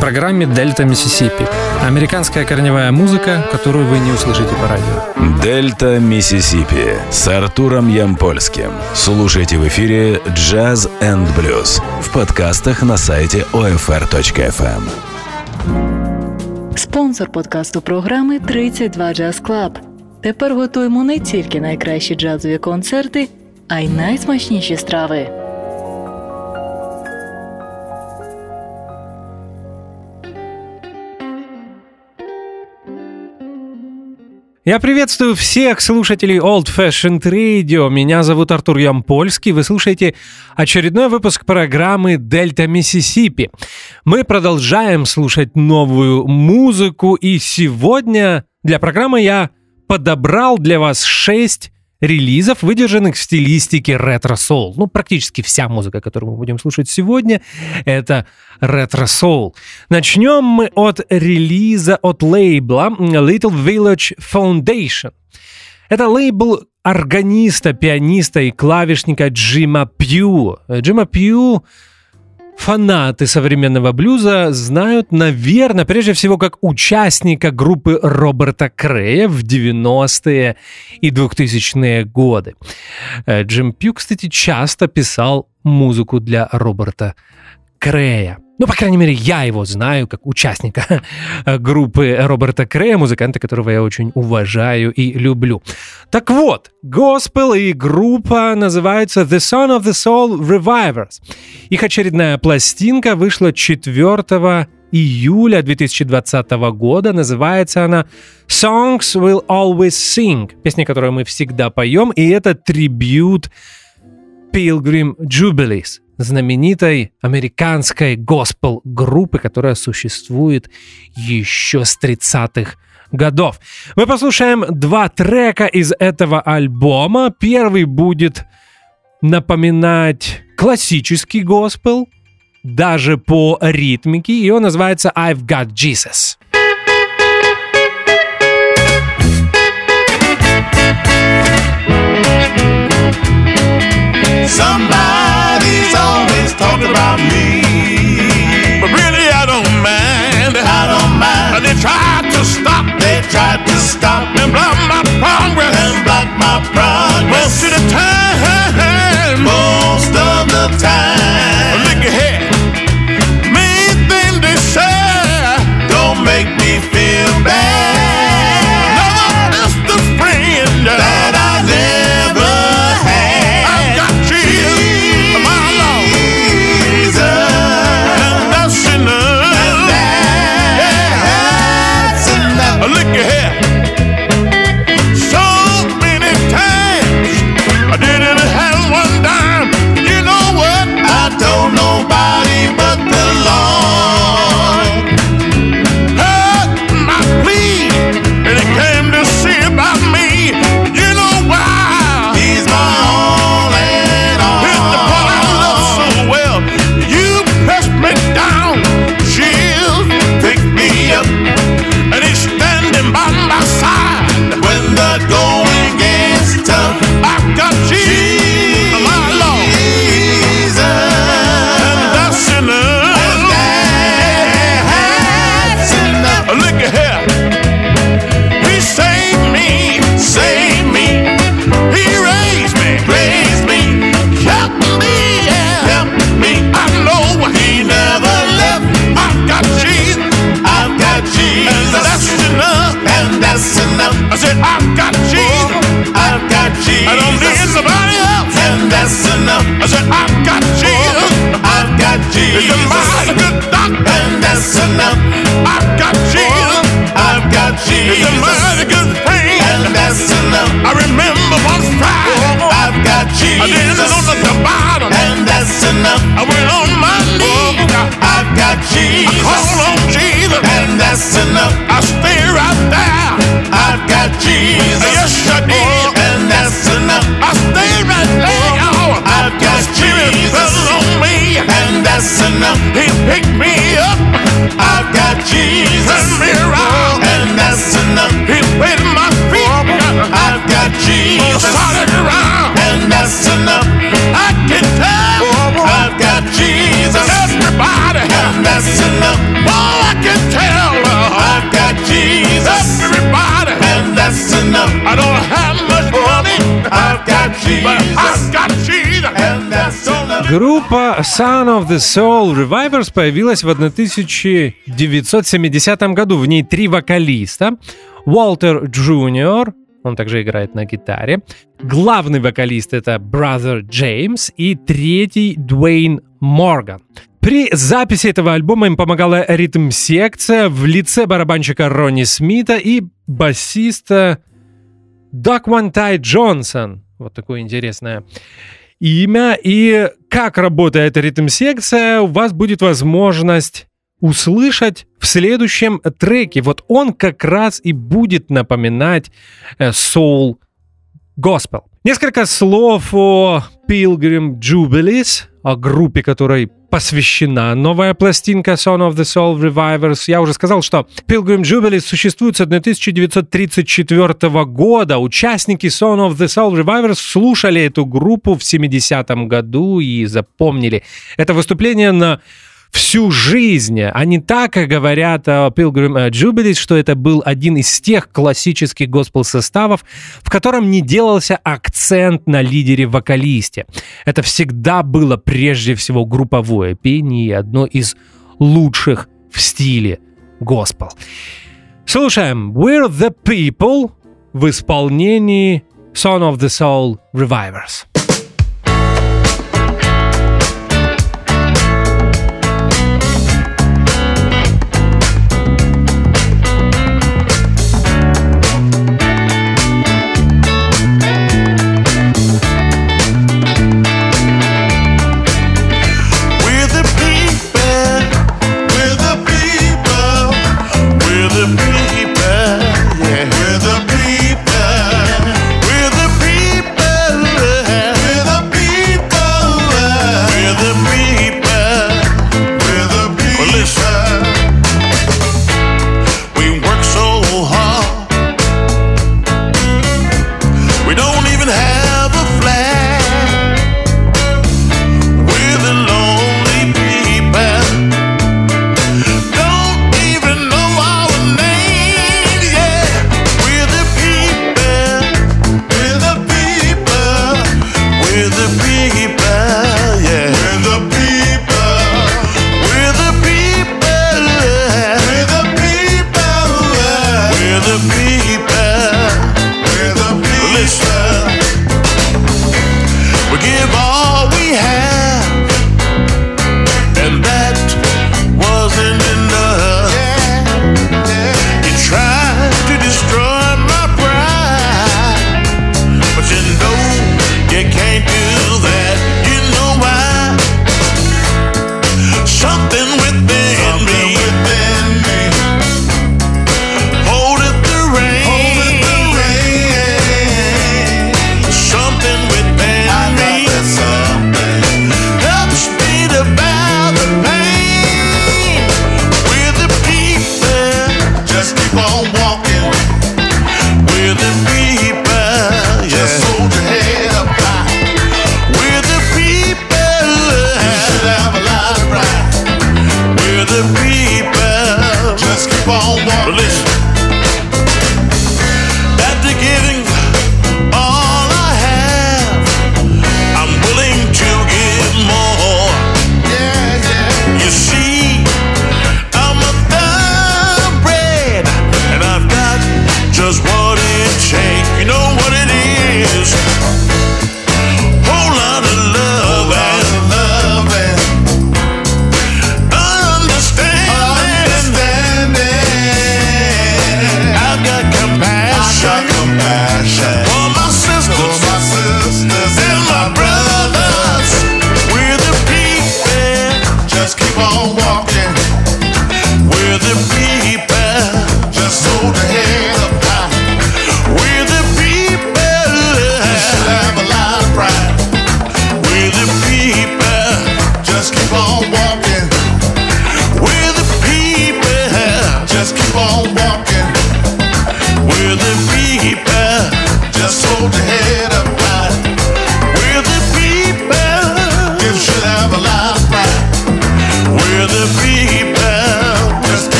программе «Дельта Миссисипи». Американская корневая музыка, которую вы не услышите по радио. «Дельта Миссисипи» с Артуром Ямпольским. Слушайте в эфире «Джаз энд блюз» в подкастах на сайте OFR.FM. Спонсор подкасту програми «32 Jazz Club». Тепер готуємо не тільки найкращі джазові концерти, а й найсмачніші страви. Я приветствую всех слушателей Old Fashioned Radio. Меня зовут Артур Ямпольский. Вы слушаете очередной выпуск программы «Дельта Миссисипи». Мы продолжаем слушать новую музыку, и сегодня для программы я подобрал для вас шесть релизов, выдержанных в стилистике ретро-соул. Ну, практически вся музыка, которую мы будем слушать сегодня, это ретро-соул. Начнем мы от релиза от лейбла Little Village Foundation. Это лейбл органиста, пианиста и клавишника Джима Пью. Джима Пью фанаты современного блюза знают, наверное, прежде всего как участника группы Роберта Крея в 90-е и 2000-е годы. Э, Джим Пью, кстати, часто писал музыку для Роберта Крея. Ну, по крайней мере, я его знаю как участника группы Роберта Крея, музыканта, которого я очень уважаю и люблю. Так вот, госпел и группа называется The Son of the Soul Revivers. Их очередная пластинка вышла 4 июля 2020 года. Называется она Songs Will Always Sing. Песня, которую мы всегда поем. И это трибют Pilgrim Jubilees знаменитой американской госпел-группы, которая существует еще с 30-х годов. Мы послушаем два трека из этого альбома. Первый будет напоминать классический госпел, даже по ритмике, и он называется «I've Got Jesus». Somebody's always talking about me. But really, I don't mind. I don't mind. They tried to stop. They tried to stop and block my progress. And block my progress. Most of the time. Most of the time. Look ahead. Said I've got Jesus, I've got Jesus. It's a mighty good doctor, and that's enough. I've got Jesus, I've got Jesus. It's a mighty good friend, and that's enough. I remember one Friday, I've got Jesus. I didn't know the bottom, and that's enough. I went on my knees, I've got Jesus. I called on Jesus, and that's enough. I stay right there, I've got Jesus. Yes, I did, messing up, he picked me up. I've got Jesus around and that's enough. He paid my feet. I've got Jesus around and that's enough. I can tell I've got Jesus. Everybody, and that's enough. Oh, I can tell uh, I've got Jesus. Everybody, and that's enough. I don't have much money. I've got Jesus. But I've got Группа Son of the Soul Revivers появилась в 1970 году. В ней три вокалиста. Уолтер Джуниор, он также играет на гитаре. Главный вокалист это Brother Джеймс и третий Дуэйн Морган. При записи этого альбома им помогала ритм-секция в лице барабанщика Ронни Смита и басиста Дак Вантай Джонсон. Вот такое интересное имя. И как работает ритм-секция, у вас будет возможность услышать в следующем треке. Вот он как раз и будет напоминать э, Soul Gospel. Несколько слов о Pilgrim Jubilees, о группе, которой посвящена новая пластинка Son of the Soul Revivers. Я уже сказал, что Pilgrim Jubilees существует с 1934 года. Участники Son of the Soul Revivers слушали эту группу в 70-м году и запомнили это выступление на всю жизнь. Они так и говорят о Pilgrim Jubilees, что это был один из тех классических госпел-составов, в котором не делался акцент на лидере-вокалисте. Это всегда было прежде всего групповое пение одно из лучших в стиле госпел. Слушаем We're the People в исполнении Son of the Soul Revivers.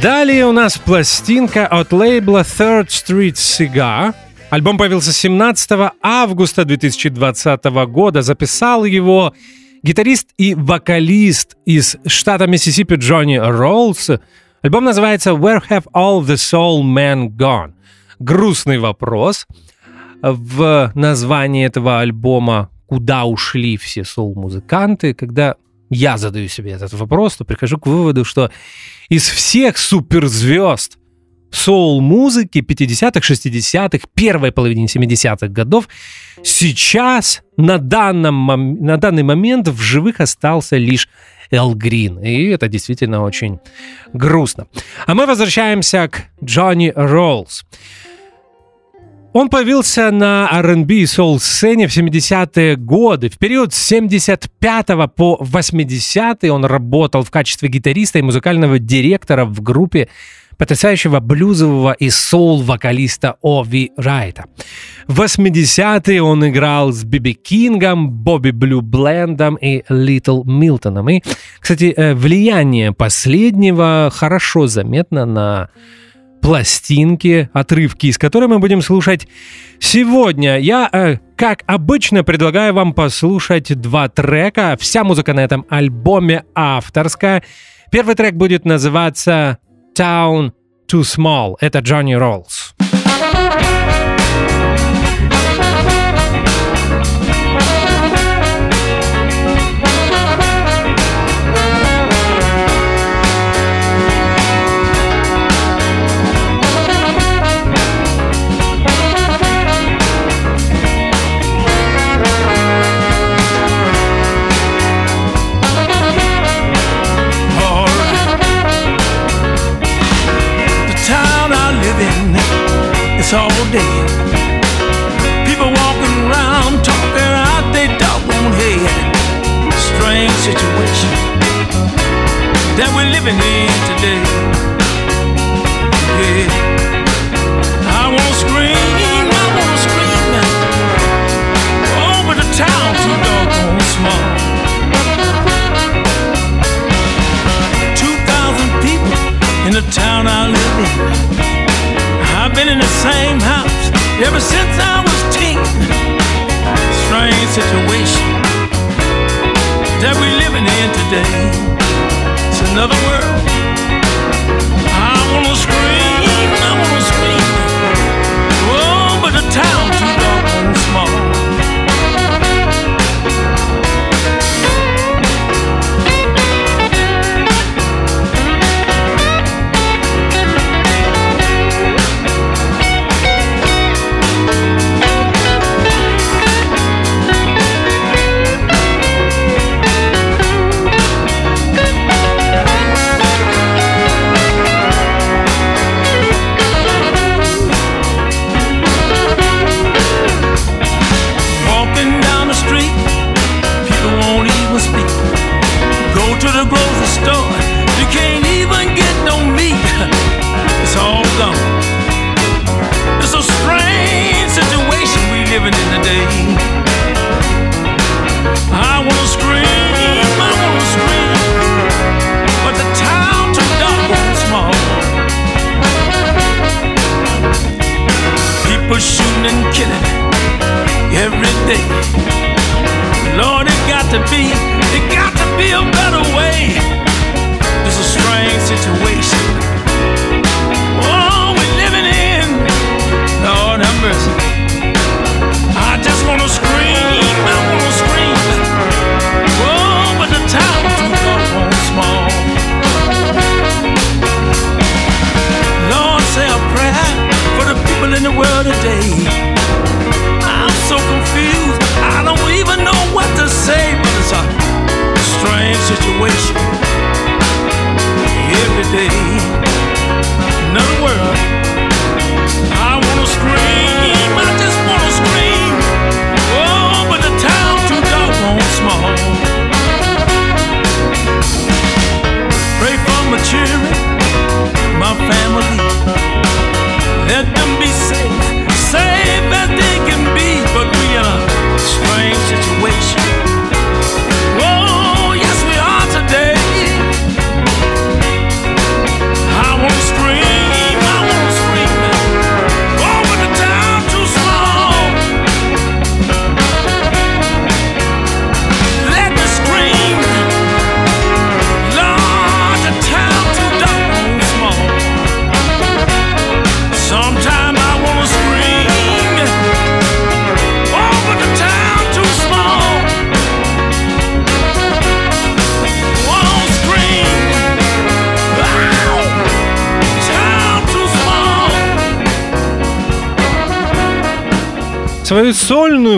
Далее у нас пластинка от лейбла Third Street Cigar. Альбом появился 17 августа 2020 года. Записал его гитарист и вокалист из штата Миссисипи Джонни Роллс. Альбом называется Where Have All the Soul Men Gone? Грустный вопрос. В названии этого альбома «Куда ушли все соул-музыканты?» Когда я задаю себе этот вопрос, то прихожу к выводу, что из всех суперзвезд соул-музыки 50-х, 60-х, первой половине 70-х годов, сейчас на, данном, на данный момент в живых остался лишь Эл Грин. И это действительно очень грустно. А мы возвращаемся к Джонни Роллс. Он появился на R&B и соул-сцене в 70-е годы. В период с 75 по 80 он работал в качестве гитариста и музыкального директора в группе потрясающего блюзового и соул-вокалиста Ови Райта. В 80-е он играл с Биби Кингом, Бобби Блю Блендом и Литл Милтоном. И, кстати, э, влияние последнего хорошо заметно на пластинки, отрывки из которой мы будем слушать сегодня. Я, э, как обычно, предлагаю вам послушать два трека. Вся музыка на этом альбоме авторская. Первый трек будет называться Town Too Small. Это Джонни Роллс. It's all day. People walking around talking out their doggone head. Strange situation that we're living in today. Yeah. I wanna scream, I wanna scream now. The town too doggone small. Two thousand people in the town I live in. Been in the same house ever since I was teen. Strange situation that we're living in today. It's another world.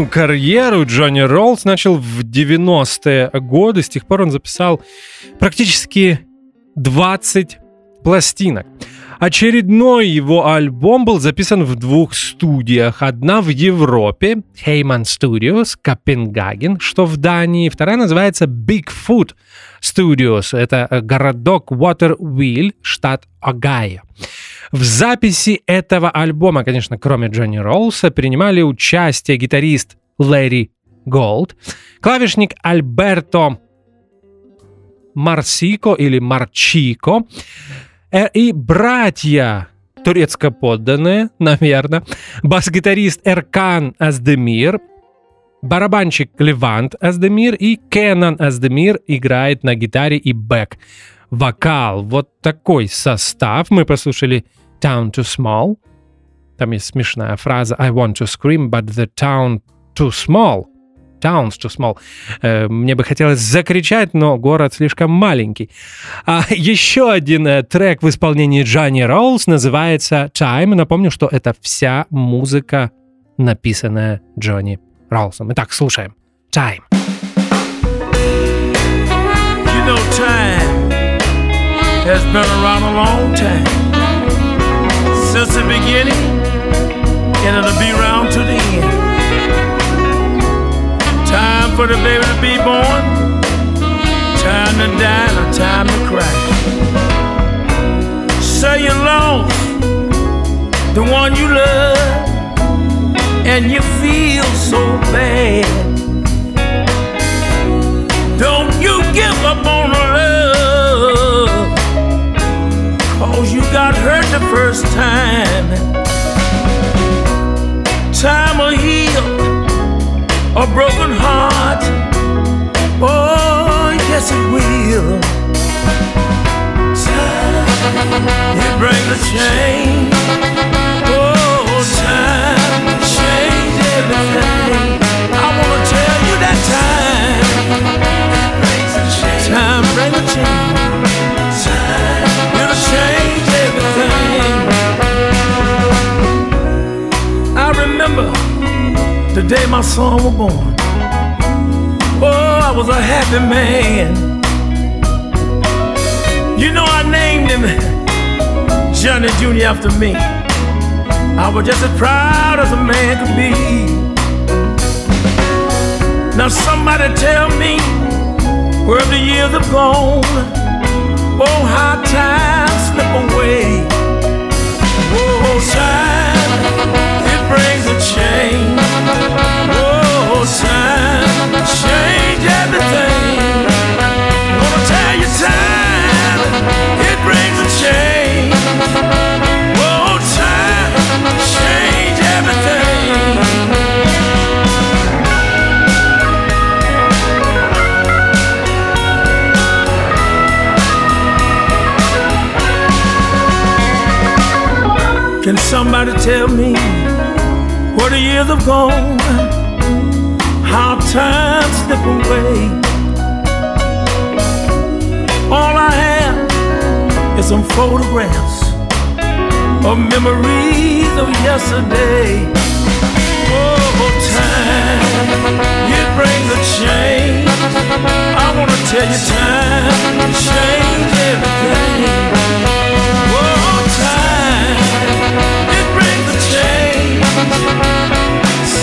Сольную карьеру Джонни Роллс начал в 90-е годы. С тех пор он записал практически 20 пластинок. Очередной его альбом был записан в двух студиях. Одна в Европе, Heyman Studios, Копенгаген, что в Дании. Вторая называется Bigfoot Studios. Это городок Waterville, штат Огайо. В записи этого альбома, конечно, кроме Джонни Роллса, принимали участие гитарист Лэри Голд, клавишник Альберто Марсико или Марчико, Э, и братья турецко подданные, наверное, бас-гитарист Эркан Аздемир, барабанщик Левант Аздемир и Кенан Аздемир играет на гитаре и бэк. Вокал. Вот такой состав. Мы послушали Town Too Small. Там есть смешная фраза I want to scream, but the town too small. Towns too small. Э, мне бы хотелось закричать, но город слишком маленький. А еще один э, трек в исполнении Джонни Роулс называется Time. Напомню, что это вся музыка, написанная Джонни Роулсом. Итак, слушаем. Time. You know, time has been around a long time. Since the beginning, and it'll be around to the end. Time for the baby to be born, time to die, and time to cry. Say you lost the one you love, and you feel so bad. Don't you give up on love, cause you got hurt the first time. Time will heal a broken heart. Oh, yes, it will. Time, it brings a change. Oh, time change everything. I wanna tell you that time. Time brings a change. The day my son was born. Oh, I was a happy man. You know, I named him Johnny Jr. after me. I was just as proud as a man could be. Now, somebody tell me where the years have gone. Oh, how time slip away. Oh, time, brings a change. Oh, time, change everything. Wanna tell you, time, it brings a change. Oh, time, change everything. Can somebody tell me years have gone? How time slip away? All I have is some photographs of memories of yesterday. Oh, time, it brings a change. I wanna tell you, time change everything. Oh, time, it brings a change.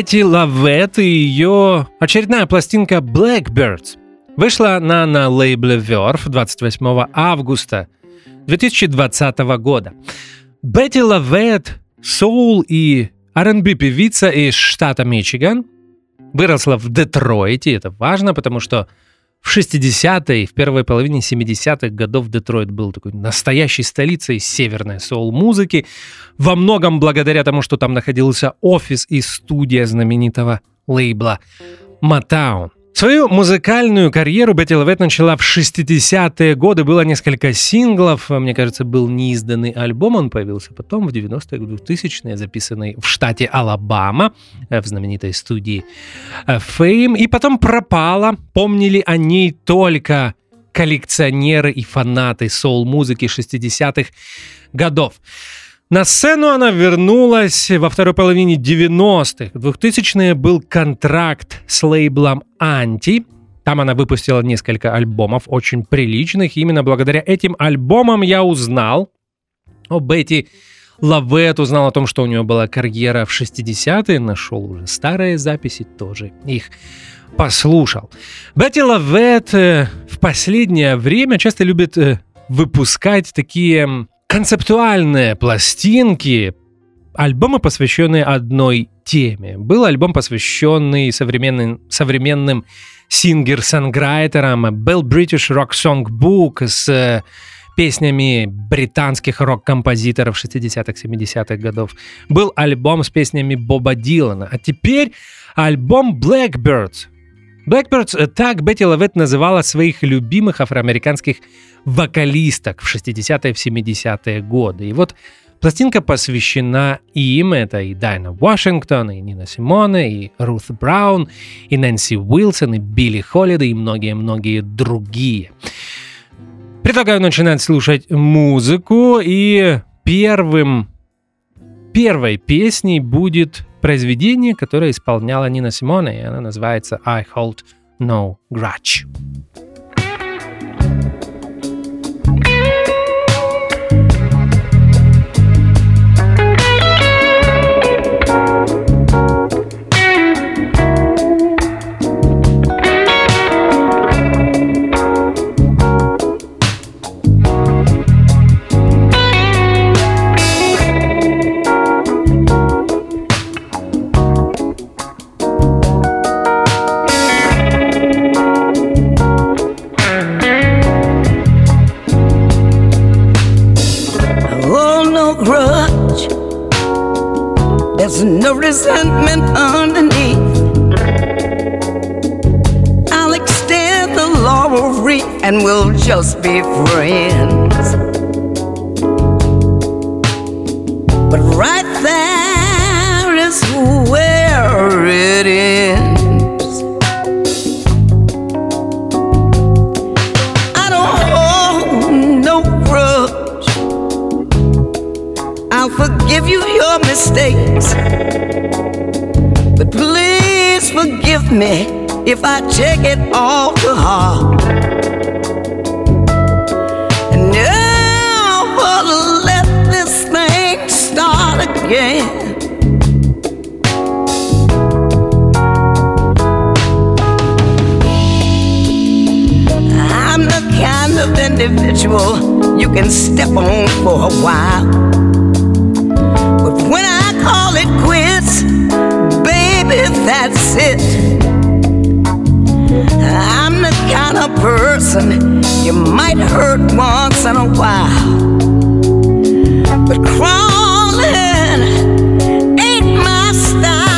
Бетти Лавет и ее очередная пластинка Blackbirds вышла на, на лейбле Verve 28 августа 2020 года. Бетти Лавет, соул и R&B певица из штата Мичиган, выросла в Детройте, это важно, потому что в 60-е, в первой половине 70-х годов Детройт был такой настоящей столицей северной соул-музыки, во многом благодаря тому, что там находился офис и студия знаменитого лейбла Motown. Свою музыкальную карьеру Бетти Лавет начала в 60-е годы. Было несколько синглов. Мне кажется, был неизданный альбом. Он появился потом в 90-е, 2000-е, записанный в штате Алабама, э, в знаменитой студии э, Fame. И потом пропала. Помнили о ней только коллекционеры и фанаты соул-музыки 60-х годов. На сцену она вернулась во второй половине 90-х. В 2000-е был контракт с лейблом «Анти». Там она выпустила несколько альбомов, очень приличных. И именно благодаря этим альбомам я узнал о Бетти Лавет, узнал о том, что у нее была карьера в 60-е, нашел уже старые записи, тоже их послушал. Бетти Лавет э, в последнее время часто любит э, выпускать такие концептуальные пластинки, альбомы, посвященные одной теме. Был альбом, посвященный современным, современным сингер-санграйтерам, был British Rock Song Book с э, песнями британских рок-композиторов 60-х, 70-х годов. Был альбом с песнями Боба Дилана. А теперь альбом Blackbirds. Blackbirds э, так Бетти Лавет называла своих любимых афроамериканских вокалисток в 60-е, в 70-е годы. И вот пластинка посвящена им. Это и Дайна Вашингтон, и Нина Симоне, и Рут Браун, и Нэнси Уилсон, и Билли Холлида, и многие-многие другие. Предлагаю начинать слушать музыку, и первым, первой песней будет произведение, которое исполняла Нина Симоне, и она называется «I Hold No Grudge». No resentment underneath. I'll extend the laurel wreath and we'll just be friends. But right there is where it ends. Mistakes. But please forgive me if I take it all to heart. And never let this thing start again. I'm the kind of individual you can step on for a while. It quits, baby, that's it. I'm the kind of person you might hurt once in a while. But crawling ain't my style.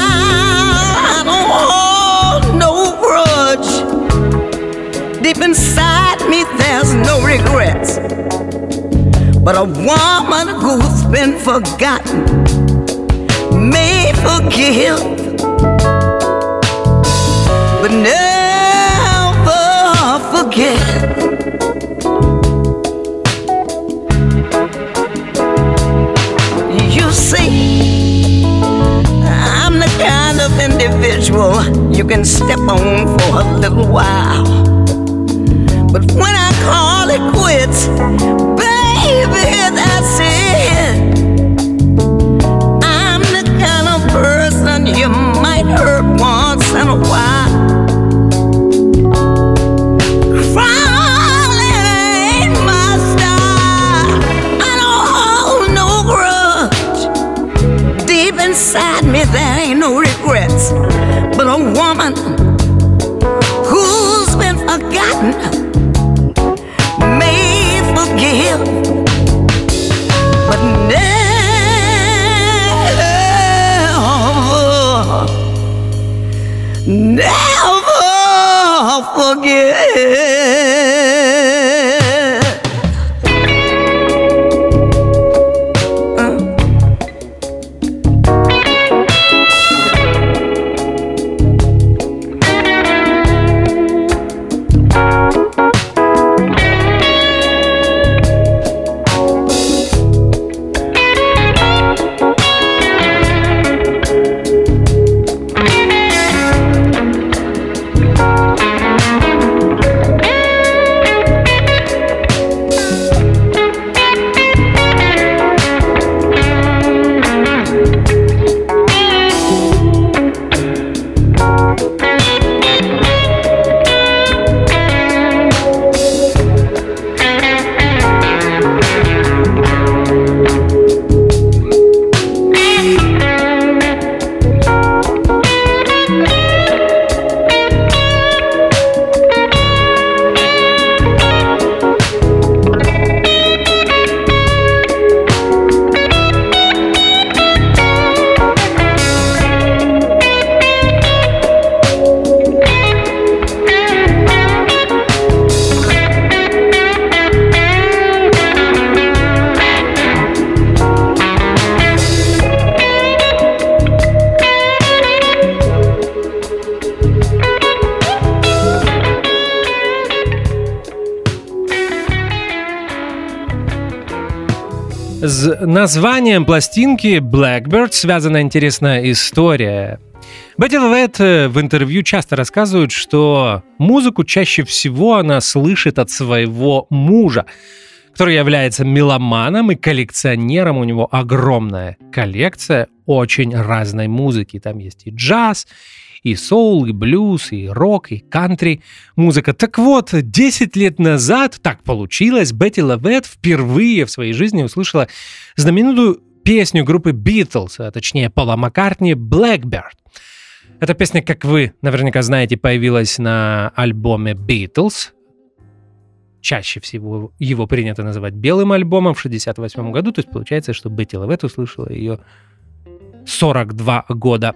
I don't hold no grudge. Deep inside me, there's no regrets. But a woman who's been forgotten forgive, but never forget. You see, I'm the kind of individual you can step on for a little while. But when I call it quits, you might hurt once in a while. Crawling ain't my style. I don't hold no grudge. Deep inside me, there ain't no regrets. But a woman who's been forgotten. Yeah. Названием пластинки Blackbird связана интересная история. Бетти Лавет э, в интервью часто рассказывает, что музыку чаще всего она слышит от своего мужа, который является меломаном и коллекционером. У него огромная коллекция очень разной музыки. Там есть и джаз, и соул, и блюз, и рок, и кантри музыка. Так вот, 10 лет назад так получилось, Бетти Лавет впервые в своей жизни услышала знаменитую песню группы Beatles, а точнее Пола Маккартни «Blackbird». Эта песня, как вы наверняка знаете, появилась на альбоме Beatles. Чаще всего его принято называть белым альбомом в 68 году, то есть получается, что Бетти Лавет услышала ее 42 года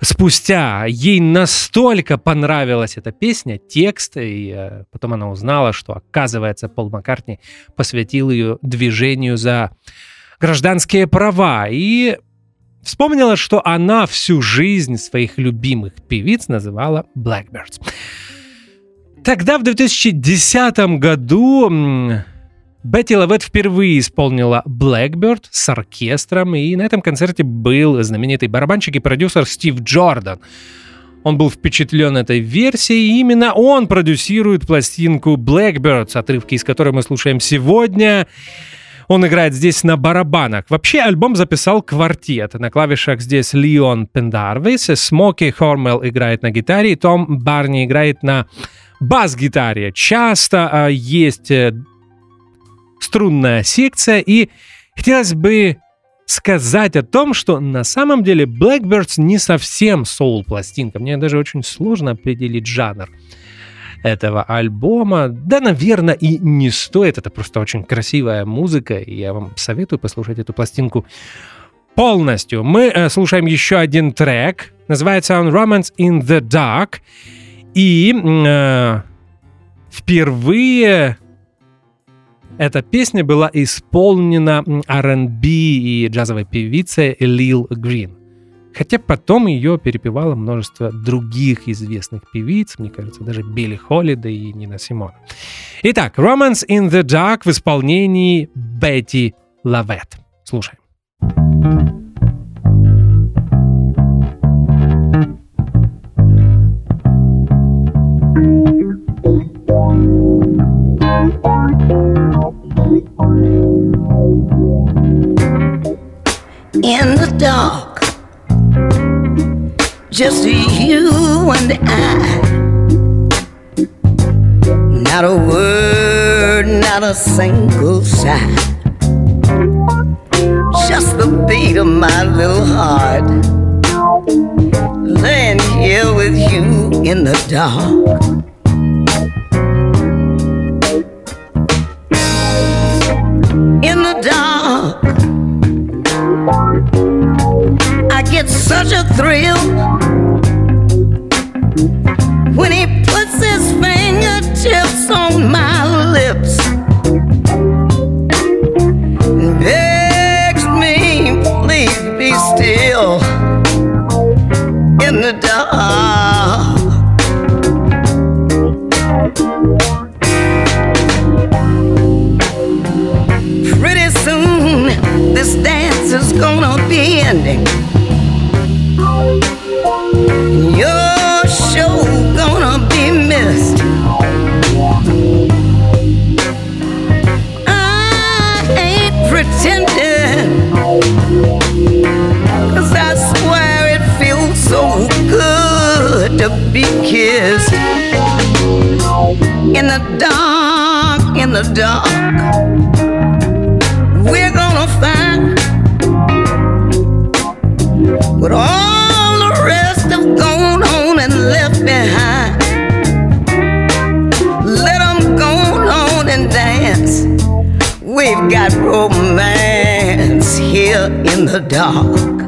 спустя. Ей настолько понравилась эта песня, текст, и э, потом она узнала, что, оказывается, Пол Маккартни посвятил ее движению за гражданские права. И вспомнила, что она всю жизнь своих любимых певиц называла Blackbirds. Тогда, в 2010 году, Бетти Лавет впервые исполнила Blackbird с оркестром, и на этом концерте был знаменитый барабанщик и продюсер Стив Джордан. Он был впечатлен этой версией, и именно он продюсирует пластинку Blackbirds, отрывки из которой мы слушаем сегодня. Он играет здесь на барабанах. Вообще альбом записал квартет. На клавишах здесь Леон Пендарвис, Смоки Хормел играет на гитаре, и Том Барни играет на бас-гитаре. Часто а, есть э, струнная секция, и хотелось бы сказать о том, что на самом деле Blackbirds не совсем соул-пластинка. Мне даже очень сложно определить жанр этого альбома. Да, наверное, и не стоит. Это просто очень красивая музыка, и я вам советую послушать эту пластинку полностью. Мы э, слушаем еще один трек. Называется он Romance in the Dark. И э, впервые эта песня была исполнена R&B и джазовой певицей Лил Грин. Хотя потом ее перепевало множество других известных певиц, мне кажется, даже Билли Холлидей и Нина Симон. Итак, Romance in the Dark в исполнении Бетти Лавет. Слушаем. in the dark. Just you and I. Not a word, not a single sigh. Just the beat of my little heart. Laying here with you in the dark. In the dark, I get such a thrill when he puts his fingertips on my lips and begs me, please be still in the dark. Pretty soon, this dance is gonna be ending. Be kissed. In the dark, in the dark, we're gonna find what all the rest have gone on and left behind. Let them go on and dance. We've got romance here in the dark.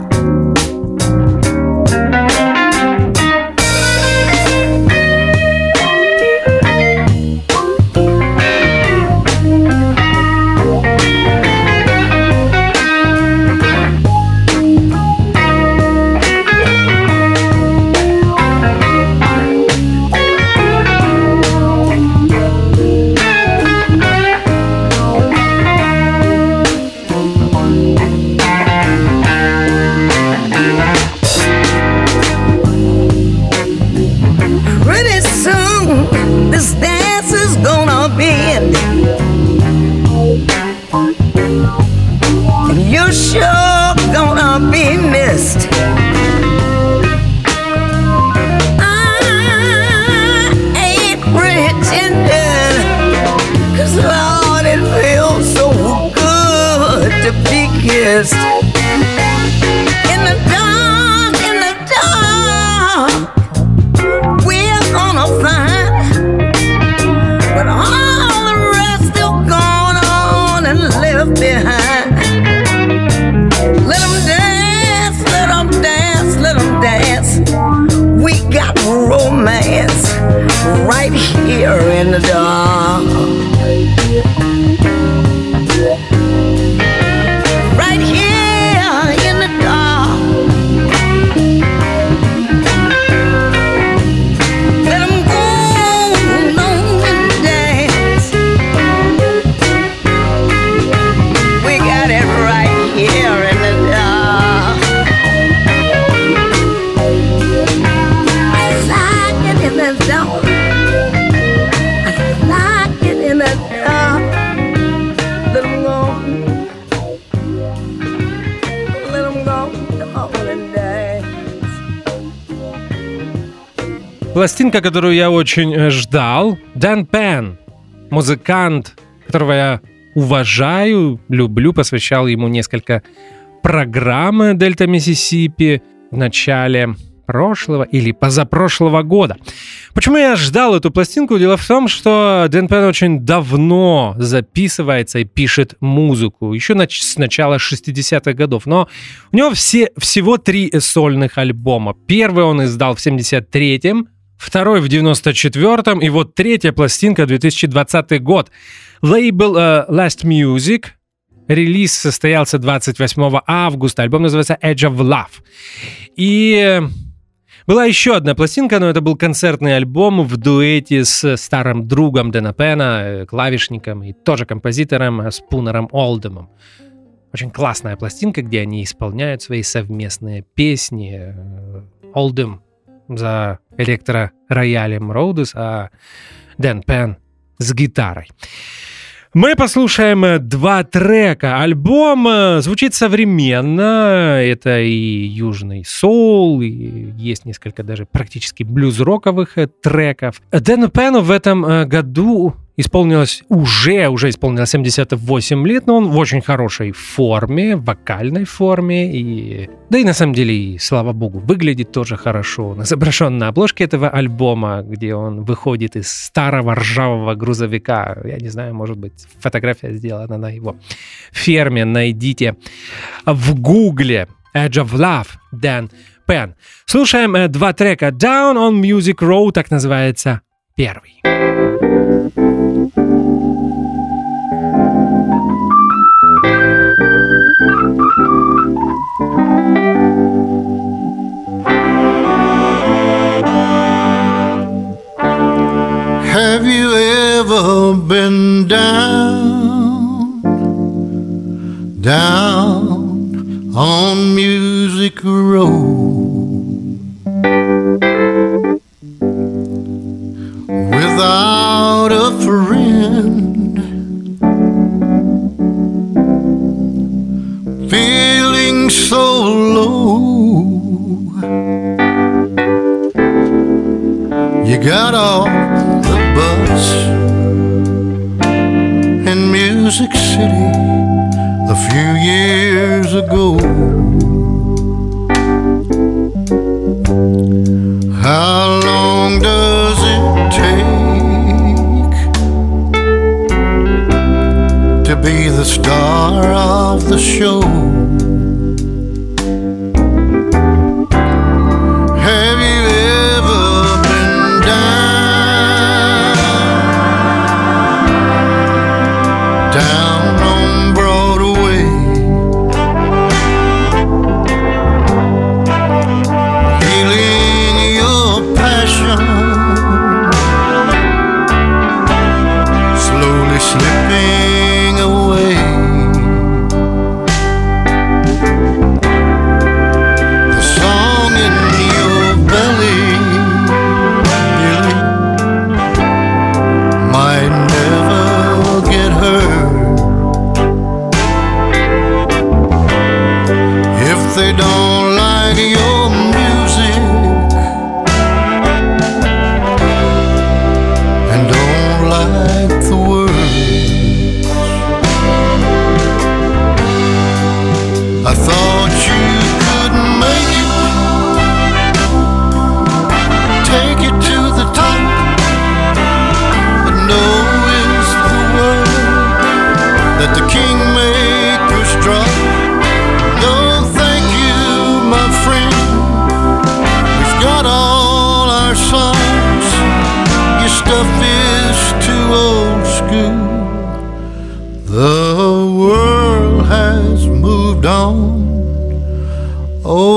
Пластинка, которую я очень э, ждал, Дэн Пен, музыкант, которого я уважаю, люблю, посвящал ему несколько программ Дельта Миссисипи в начале прошлого или позапрошлого года. Почему я ждал эту пластинку? Дело в том, что Дэн Пен очень давно записывается и пишет музыку, еще нач- с начала 60-х годов. Но у него все, всего три сольных альбома. Первый он издал в 73-м, второй в 94-м, и вот третья пластинка 2020 год. Лейбл э, Last Music, релиз состоялся 28 августа, альбом называется Edge of Love. И э, была еще одна пластинка, но это был концертный альбом в дуэте с старым другом Дэна Пена, э, клавишником и тоже композитором Спунером Олдемом. Очень классная пластинка, где они исполняют свои совместные песни. Олдем за электророялем Роудес, а Дэн Пен с гитарой. Мы послушаем э, два трека. Альбом э, звучит современно. Это и южный соул, и есть несколько даже практически блюз-роковых э, треков. Дэну Пену в этом году исполнилось уже, уже исполнилось 78 лет, но он в очень хорошей форме, вокальной форме, и да и на самом деле, и, слава богу, выглядит тоже хорошо. Он изображен на обложке этого альбома, где он выходит из старого ржавого грузовика. Я не знаю, может быть, фотография сделана на его ферме. Найдите в гугле Edge of Love, Dan Penn. Слушаем э, два трека. Down on Music Row, так называется первый. Been down, down on Music Row without a friend? Feeling so low. You got off the bus City a few years ago. How long does it take to be the star of the show?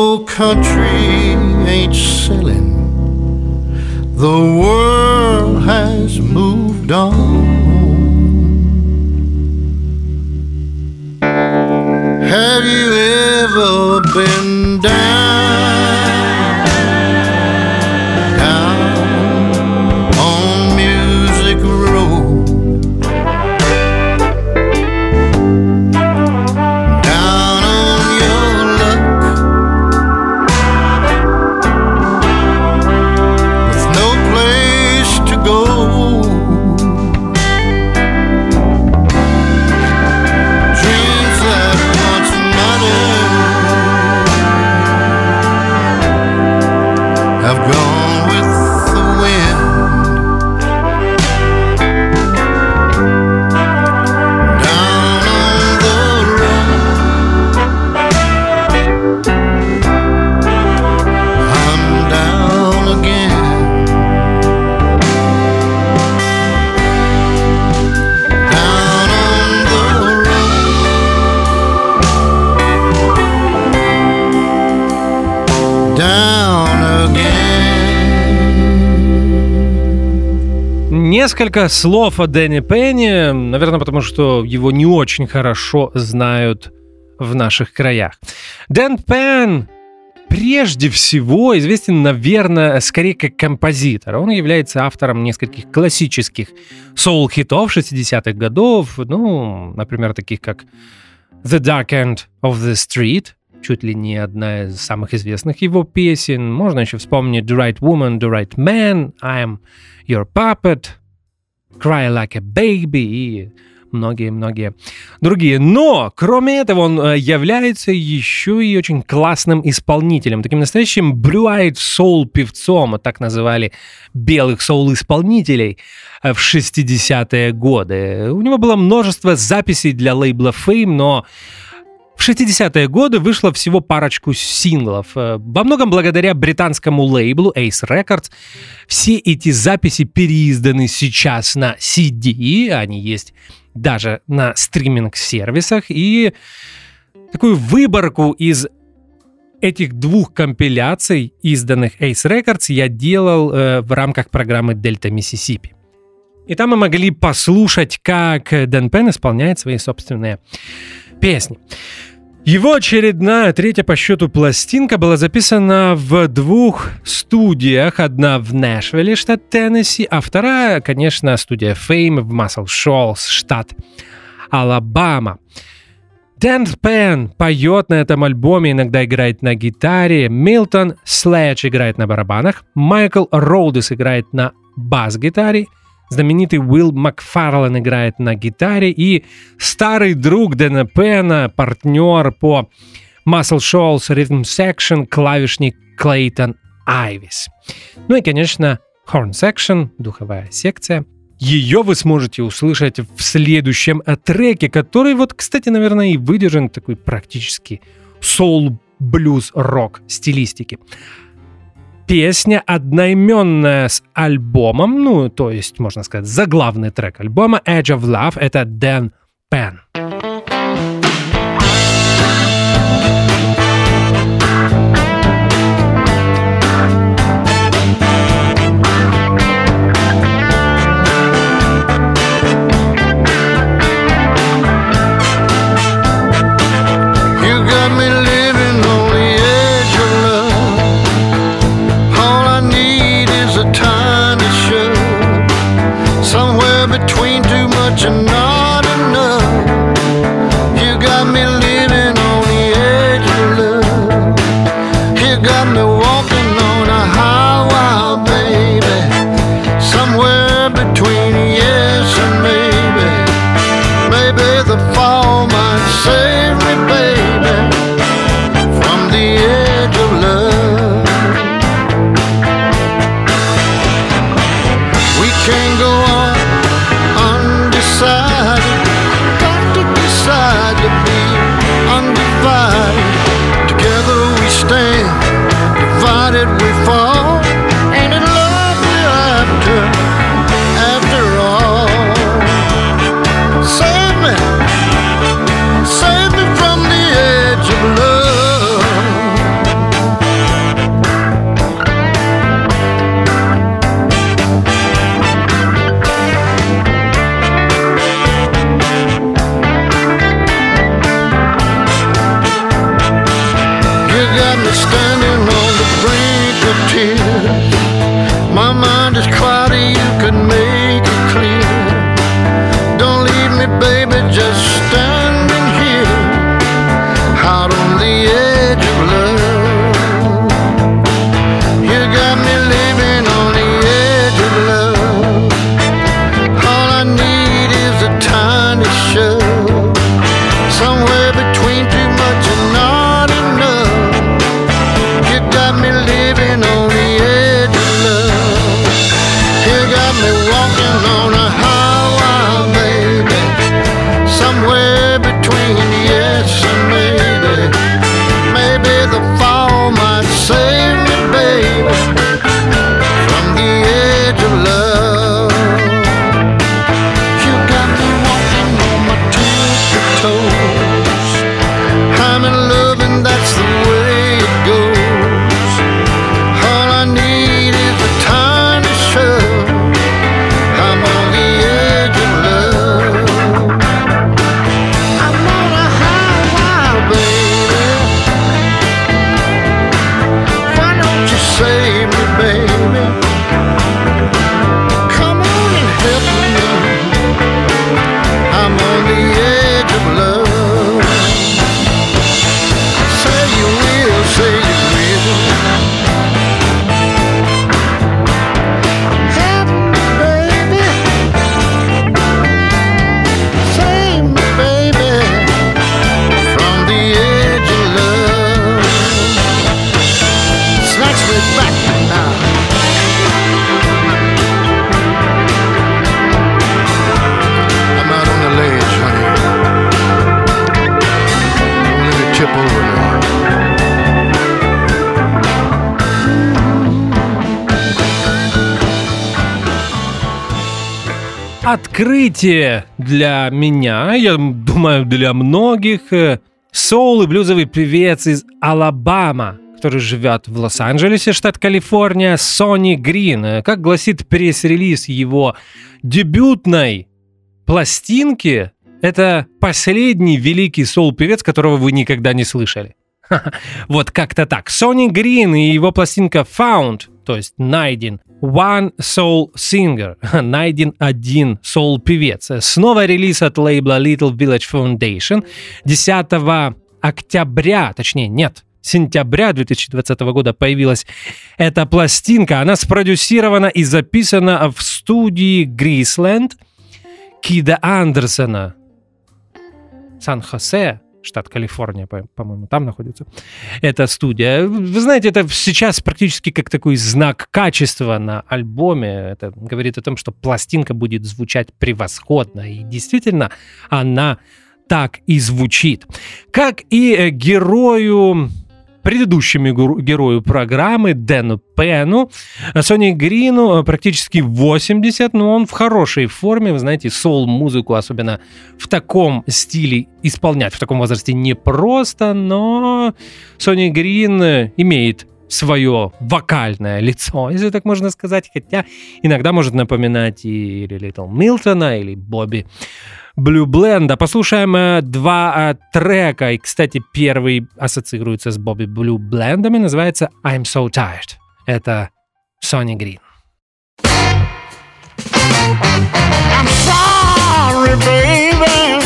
Old country ain't selling. The world has moved on. Have you Несколько слов о Дэнни Пенни, наверное, потому что его не очень хорошо знают в наших краях. Дэн Пен прежде всего известен, наверное, скорее как композитор. Он является автором нескольких классических соул-хитов 60-х годов, ну, например, таких как The Dark End of the Street, чуть ли не одна из самых известных его песен. Можно еще вспомнить The Right Woman, The Right Man, I'm Your Puppet, Cry Like a Baby и многие-многие другие. Но, кроме этого, он э, является еще и очень классным исполнителем, таким настоящим blue-eyed soul певцом, так называли белых соул-исполнителей э, в 60-е годы. У него было множество записей для лейбла Fame, но в 60-е годы вышло всего парочку синглов. Э, Во многом благодаря британскому лейблу Ace Records все эти записи переизданы сейчас на CD, они есть даже на стриминг-сервисах, и такую выборку из этих двух компиляций, изданных Ace Records, я делал э, в рамках программы Delta Mississippi. И там мы могли послушать, как Дэн Пен исполняет свои собственные песни. Его очередная, третья по счету пластинка была записана в двух студиях. Одна в Нэшвилле, штат Теннесси, а вторая, конечно, студия Fame в Muscle Shoals, штат Алабама. Дэн Пен поет на этом альбоме, иногда играет на гитаре. Милтон Следж играет на барабанах. Майкл Роудес играет на бас-гитаре. Знаменитый Уилл Макфарлен играет на гитаре. И старый друг Дэна Пена, партнер по Muscle Shoals Rhythm Section, клавишник Клейтон Айвис. Ну и, конечно, Horn Section, духовая секция. Ее вы сможете услышать в следующем треке, который вот, кстати, наверное, и выдержан такой практически соул блюз рок стилистики. Песня одноименная с альбомом, ну, то есть, можно сказать, заглавный трек альбома Edge of Love — это Дэн Пен. Открытие для меня, я думаю, для многих. э, Соул и блюзовый певец из Алабама, который живет в Лос-Анджелесе, штат Калифорния, Сони Грин. Э, Как гласит пресс-релиз его дебютной пластинки, это последний великий соул-певец, которого вы никогда не слышали. Вот как-то так. Сони Грин и его пластинка Found, то есть найден. One Soul Singer, найден один соул-певец. Снова релиз от лейбла Little Village Foundation 10 октября, точнее, нет, сентября 2020 года появилась эта пластинка. Она спродюсирована и записана в студии Грисленд Кида Андерсона, Сан-Хосе, штат Калифорния, по- по-моему, там находится эта студия. Вы знаете, это сейчас практически как такой знак качества на альбоме. Это говорит о том, что пластинка будет звучать превосходно. И действительно, она так и звучит. Как и э, герою предыдущему геру- герою программы Дэну Пену, Сони Грину э, практически 80, но он в хорошей форме. Вы знаете, соул-музыку, особенно в таком стиле исполнять в таком возрасте непросто, но Сони Грин э, имеет свое вокальное лицо, если так можно сказать, хотя иногда может напоминать и или Литл Милтона, или Бобби Блю Бленда. Послушаем э, два э, трека, и, кстати, первый ассоциируется с Бобби Блендом и называется I'm So Tired. Это Сони Грин. I'm sorry, baby,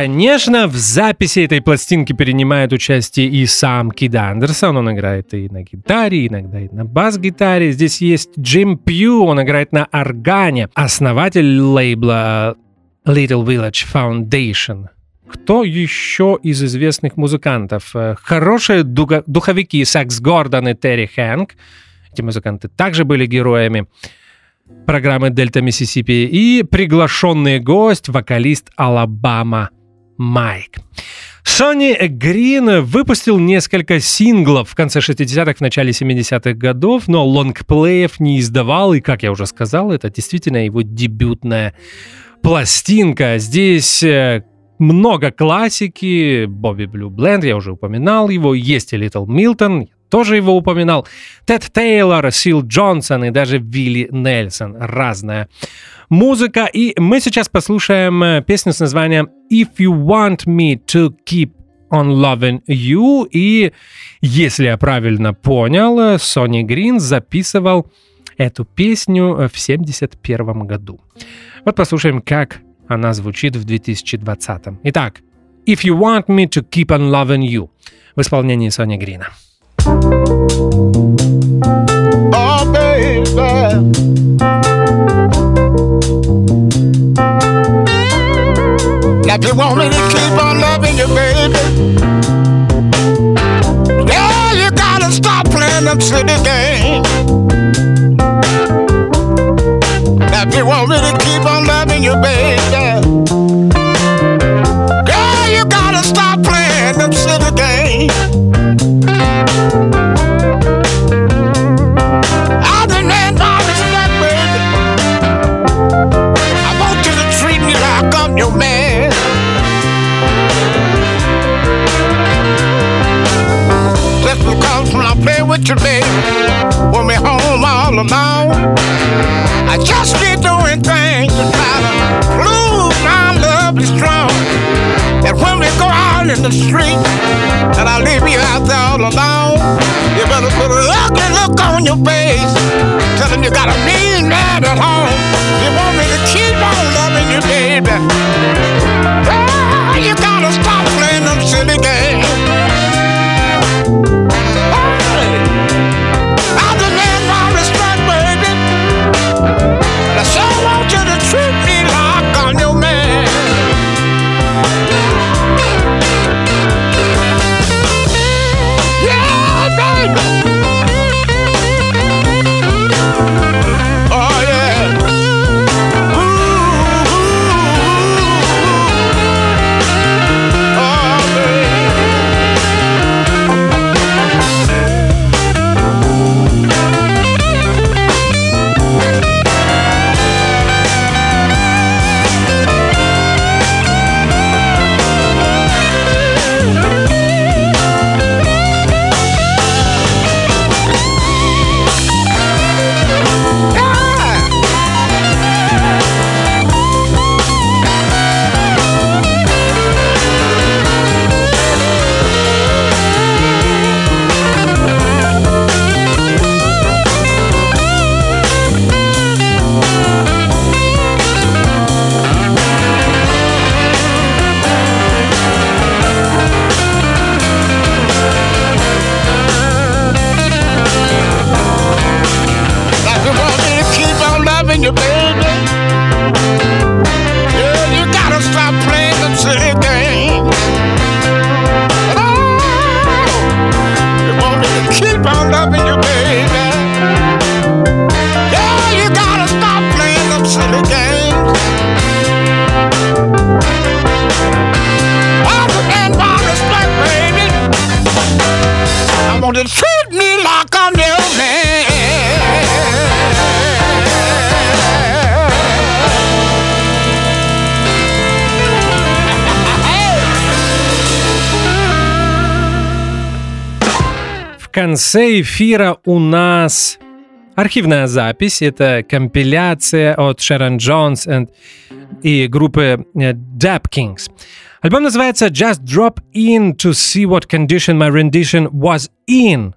Конечно, в записи этой пластинки принимает участие и сам Кид Андерсон. Он играет и на гитаре, иногда и на бас-гитаре. Здесь есть Джим Пью, он играет на органе. Основатель лейбла Little Village Foundation. Кто еще из известных музыкантов? Э, Хорошие духовики Сакс Гордон и Терри Хэнк. Эти музыканты также были героями программы Дельта Миссисипи. И приглашенный гость, вокалист Алабама Майк. Сони Грин выпустил несколько синглов в конце 60-х, в начале 70-х годов, но лонгплеев не издавал, и, как я уже сказал, это действительно его дебютная пластинка. Здесь э, много классики, Бобби Блю Бленд, я уже упоминал его, есть и Литл Милтон, тоже его упоминал, Тед Тейлор, Сил Джонсон и даже Вилли Нельсон. Разная музыка. И мы сейчас послушаем э, песню с названием «If You Want Me To Keep On Loving You». И, если я правильно понял, э, Сони Грин записывал эту песню э, в 71 году. Вот послушаем, как она звучит в 2020. Итак, «If You Want Me To Keep On Loving You» в исполнении Сони Грина. Oh, baby. You want me to keep on loving you, baby, yeah, you gotta stop playing them silly games. Now, if you want me to keep on loving you, baby, alone, I just be doing things to try to prove my love is strong. And when we go out in the street, and I leave you out there all alone, you better put an ugly look on your face, telling you got a mean man at home. You want me to keep on loving you, baby. Ah, you gotta stop playing them silly games. Конце эфира у нас архивная запись. Это компиляция от Шерон Джонс и группы э, Dap Kings. Альбом называется Just Drop In to See What Condition My Rendition Was In.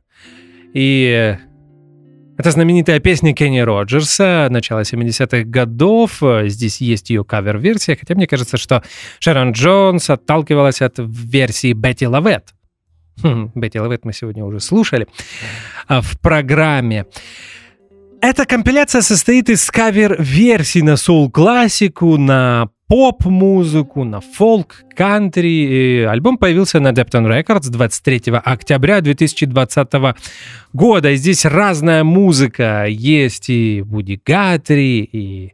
И э, Это знаменитая песня Кенни Роджерса начала 70-х годов. Здесь есть ее кавер-версия, хотя мне кажется, что Шерон Джонс отталкивалась от версии Бетти Лавет. Хм, Бетти Лавет мы сегодня уже слушали а, в программе. Эта компиляция состоит из кавер-версий на соул-классику, на поп-музыку, на фолк, кантри. И альбом появился на Depton Records 23 октября 2020 года. И здесь разная музыка. Есть и Вуди Гатри, и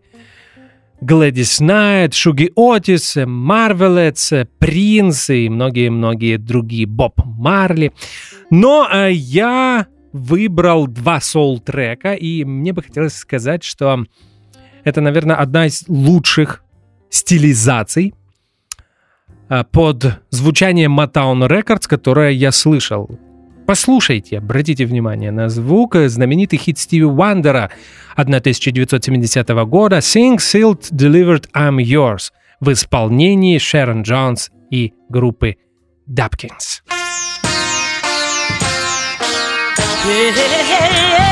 Глэдис Найт, Шуги Отис, Марвелец, Принц и многие-многие другие, Боб Марли. Но э, я выбрал два соул-трека, и мне бы хотелось сказать, что это, наверное, одна из лучших стилизаций э, под звучание Motown Records, которое я слышал. Послушайте, обратите внимание на звук. Знаменитый хит Стиви Уандера 1970 года «Sing, Sealed, Delivered, I'm Yours» в исполнении Шерон Джонс и группы Dapkins. Yeah, yeah. Oh,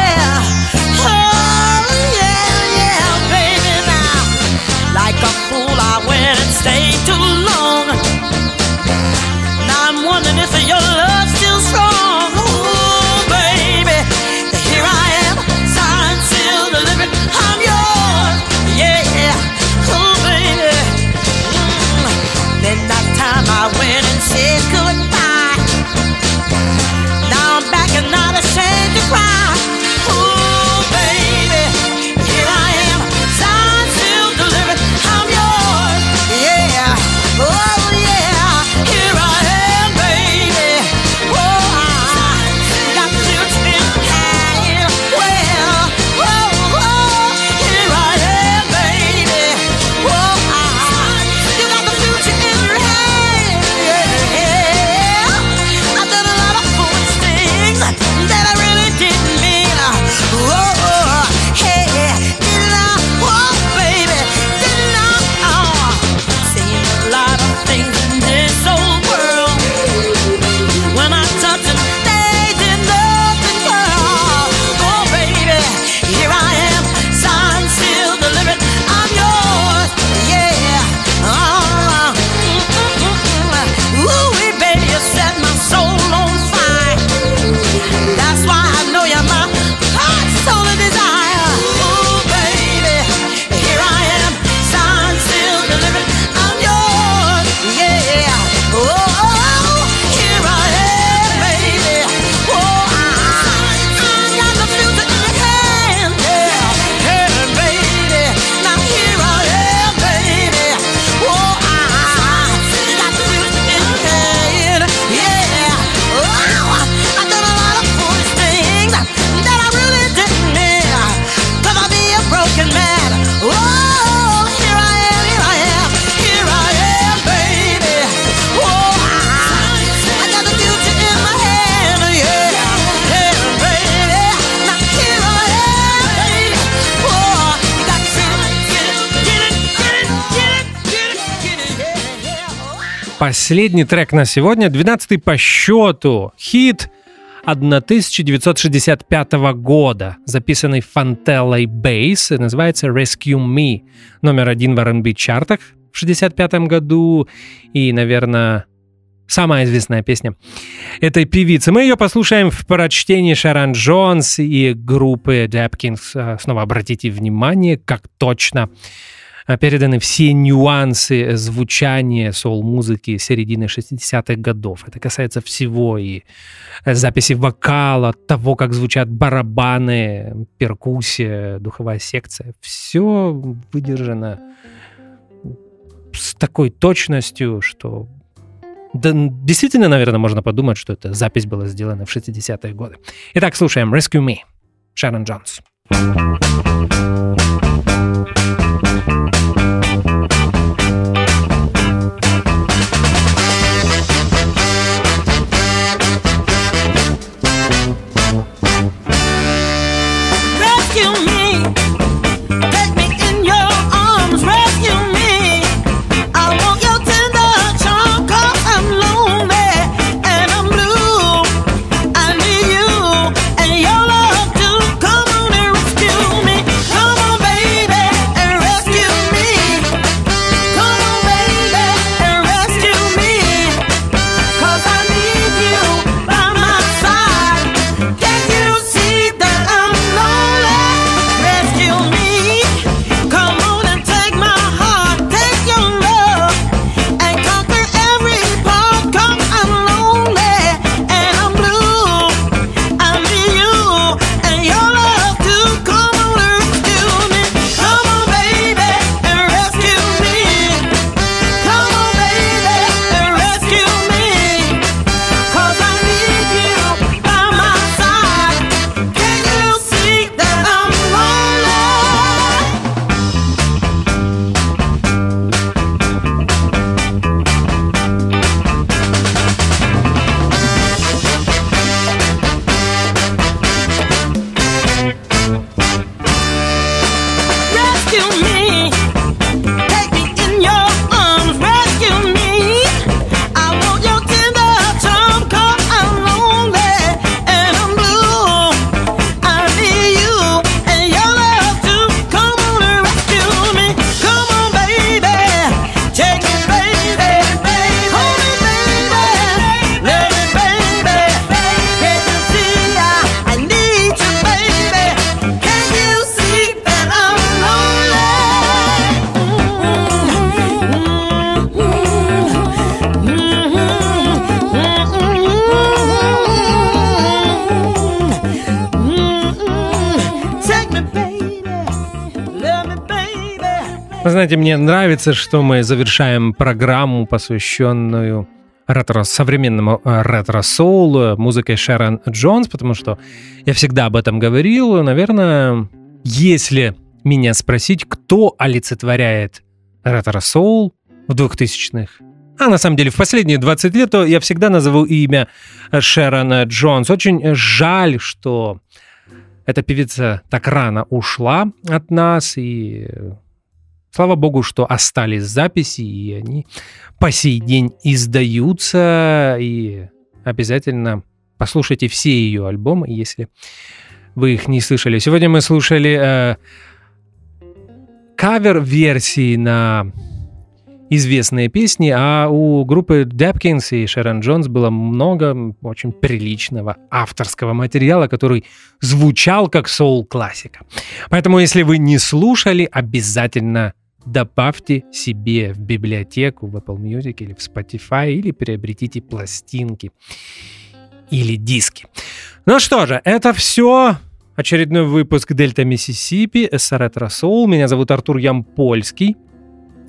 Последний трек на сегодня, 12 по счету, хит 1965 года, записанный Фантеллой Бейс, и называется Rescue Me, номер один в R&B чартах в 65 году, и, наверное, самая известная песня этой певицы. Мы ее послушаем в прочтении Шаран Джонс и группы Dapkins. Снова обратите внимание, как точно переданы все нюансы звучания соул-музыки середины 60-х годов. Это касается всего и записи вокала, того, как звучат барабаны, перкуссия, духовая секция. Все выдержано с такой точностью, что да, действительно, наверное, можно подумать, что эта запись была сделана в 60-е годы. Итак, слушаем Rescue Me, Шарон Джонс. Rescue Вы знаете, мне нравится, что мы завершаем программу, посвященную ретро, современному э, ретро-соулу, музыкой Шерон Джонс, потому что я всегда об этом говорил. Наверное, если меня спросить, кто олицетворяет ретро-соул в 2000-х, а на самом деле в последние 20 лет, то я всегда назову имя Шерон Джонс. Очень жаль, что эта певица так рано ушла от нас, и слава богу, что остались записи, и они по сей день издаются, и обязательно послушайте все ее альбомы, если вы их не слышали. Сегодня мы слушали э, кавер-версии на известные песни, а у группы Депкинс и Шерон Джонс было много очень приличного авторского материала, который звучал как соул-классика. Поэтому, если вы не слушали, обязательно добавьте себе в библиотеку в Apple Music или в Spotify, или приобретите пластинки или диски. Ну что же, это все. Очередной выпуск Дельта Миссисипи, СР Соул. Меня зовут Артур Ямпольский.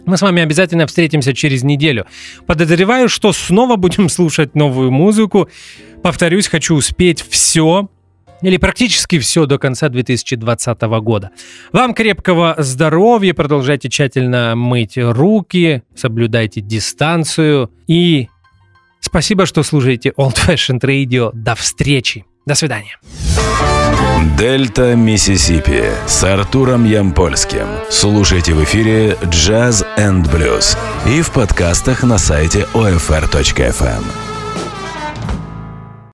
Мы с вами обязательно встретимся через неделю. Подозреваю, что снова будем слушать новую музыку. Повторюсь, хочу успеть все или практически все до конца 2020 года. Вам крепкого здоровья, продолжайте тщательно мыть руки, соблюдайте дистанцию и спасибо, что слушаете Old Fashioned Radio. До встречи. До свидания. Дельта Миссисипи с Артуром Ямпольским. Слушайте в эфире Jazz and Blues и в подкастах на сайте OFR.FM.